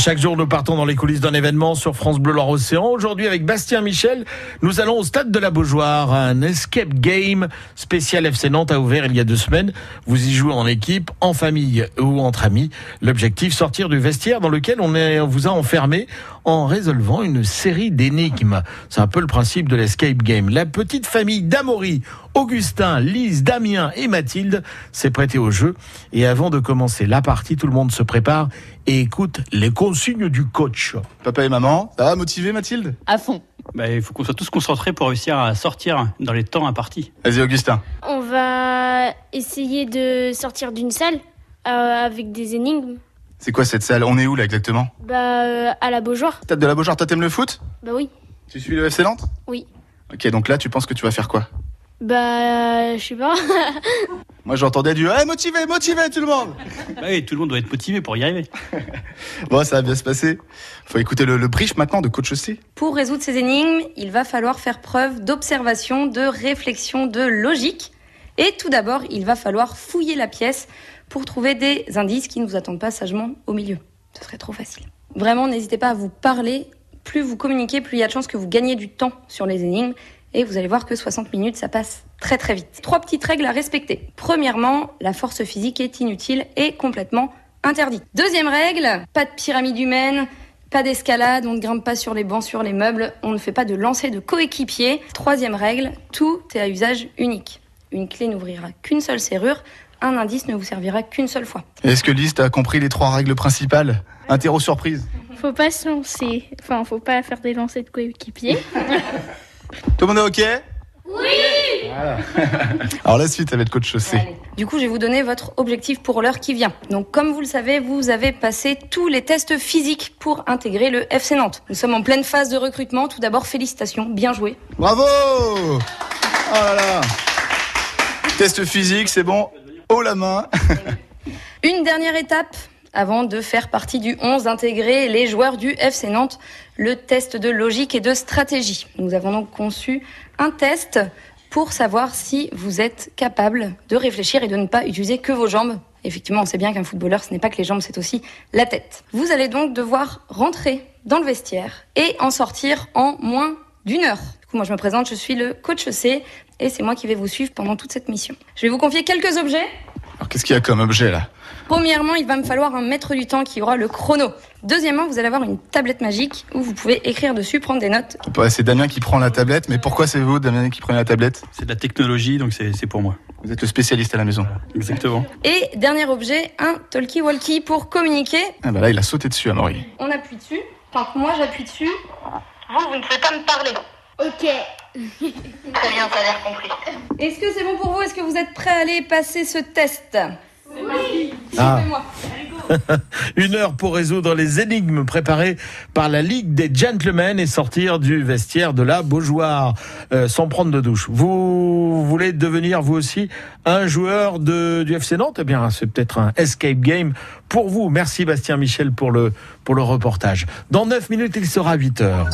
Chaque jour, nous partons dans les coulisses d'un événement sur France Bleu Loire-Océan. Aujourd'hui, avec Bastien Michel, nous allons au stade de la Beaujoire. Un escape game spécial FC Nantes a ouvert il y a deux semaines. Vous y jouez en équipe, en famille ou entre amis. L'objectif, sortir du vestiaire dans lequel on vous a enfermé en résolvant une série d'énigmes. C'est un peu le principe de l'escape game. La petite famille d'Amaury, Augustin, Lise, Damien et Mathilde s'est prêtée au jeu. Et avant de commencer la partie, tout le monde se prépare et écoute les consignes du coach. Papa et maman, ça va motivé Mathilde? À fond. Bah, il faut qu'on soit tous concentrés pour réussir à sortir dans les temps impartis. Vas-y Augustin. On va essayer de sortir d'une salle euh, avec des énigmes. C'est quoi cette salle? On est où là exactement? Bah, euh, à la Beaujoire. Stade de la Beaujoire, toi t'aimes le foot? Bah oui. Tu suis le FC Nantes Oui. Ok, donc là tu penses que tu vas faire quoi? Bah, je sais pas. Moi j'entendais du hey, motivé, motivé tout le monde Bah oui, tout le monde doit être motivé pour y arriver. Bon, ça va bien se passer. Faut écouter le, le brief maintenant de Coach C. Pour résoudre ces énigmes, il va falloir faire preuve d'observation, de réflexion, de logique. Et tout d'abord, il va falloir fouiller la pièce pour trouver des indices qui ne vous attendent pas sagement au milieu. Ce serait trop facile. Vraiment, n'hésitez pas à vous parler. Plus vous communiquez, plus il y a de chances que vous gagnez du temps sur les énigmes. Et vous allez voir que 60 minutes, ça passe très très vite. Trois petites règles à respecter. Premièrement, la force physique est inutile et complètement interdite. Deuxième règle, pas de pyramide humaine, pas d'escalade, on ne grimpe pas sur les bancs, sur les meubles, on ne fait pas de lancer de coéquipier. Troisième règle, tout est à usage unique. Une clé n'ouvrira qu'une seule serrure, un indice ne vous servira qu'une seule fois. Est-ce que Lise t'as compris les trois règles principales Interro surprise. Faut pas se lancer. Enfin, faut pas faire des lancers de coéquipier. Tout le monde est ok? Oui Alors la suite, ça va être Coach C. Allez. Du coup, je vais vous donner votre objectif pour l'heure qui vient. Donc, comme vous le savez, vous avez passé tous les tests physiques pour intégrer le FC Nantes. Nous sommes en pleine phase de recrutement. Tout d'abord, félicitations, bien joué. Bravo Oh là là Test physique, c'est bon. La main. Une dernière étape avant de faire partie du 11 intégré les joueurs du FC Nantes, le test de logique et de stratégie. Nous avons donc conçu un test pour savoir si vous êtes capable de réfléchir et de ne pas utiliser que vos jambes. Effectivement, on sait bien qu'un footballeur, ce n'est pas que les jambes, c'est aussi la tête. Vous allez donc devoir rentrer dans le vestiaire et en sortir en moins d'une heure. Du coup, moi, je me présente, je suis le coach C et c'est moi qui vais vous suivre pendant toute cette mission. Je vais vous confier quelques objets Alors qu'est-ce qu'il y a comme objet là? Premièrement, il va me falloir un maître du temps qui aura le chrono. Deuxièmement, vous allez avoir une tablette magique où vous pouvez écrire dessus, prendre des notes. Ouais, C'est Damien qui prend la tablette, mais pourquoi c'est vous, Damien, qui prenez la tablette? C'est de la technologie, donc c'est c'est pour moi. Vous êtes le spécialiste à la maison. Exactement. Et dernier objet, un talkie-walkie pour communiquer. Ah bah là, il a sauté dessus, Amaury. On appuie dessus. Tant que moi j'appuie dessus, vous, vous ne pouvez pas me parler. ok. Très bien, ça a l'air compris. Est-ce que c'est bon pour vous? Est-ce que vous êtes prêts à aller passer ce test? Oui Ah. Suivez-moi. Une heure pour résoudre les énigmes préparées par la Ligue des Gentlemen et sortir du vestiaire de la Beaujoire euh, sans prendre de douche. Vous voulez devenir vous aussi un joueur de, du FC Nantes? Eh bien, c'est peut-être un escape game pour vous. Merci Bastien Michel pour le, pour le reportage. Dans 9 minutes, il sera 8 heures.